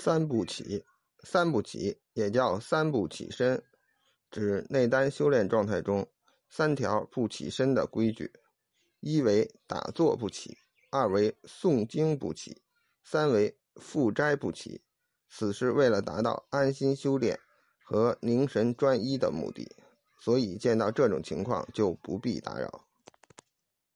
三不起，三不起也叫三不起身，指内丹修炼状态中三条不起身的规矩：一为打坐不起，二为诵经不起，三为复斋不起。此是为了达到安心修炼和凝神专一的目的，所以见到这种情况就不必打扰。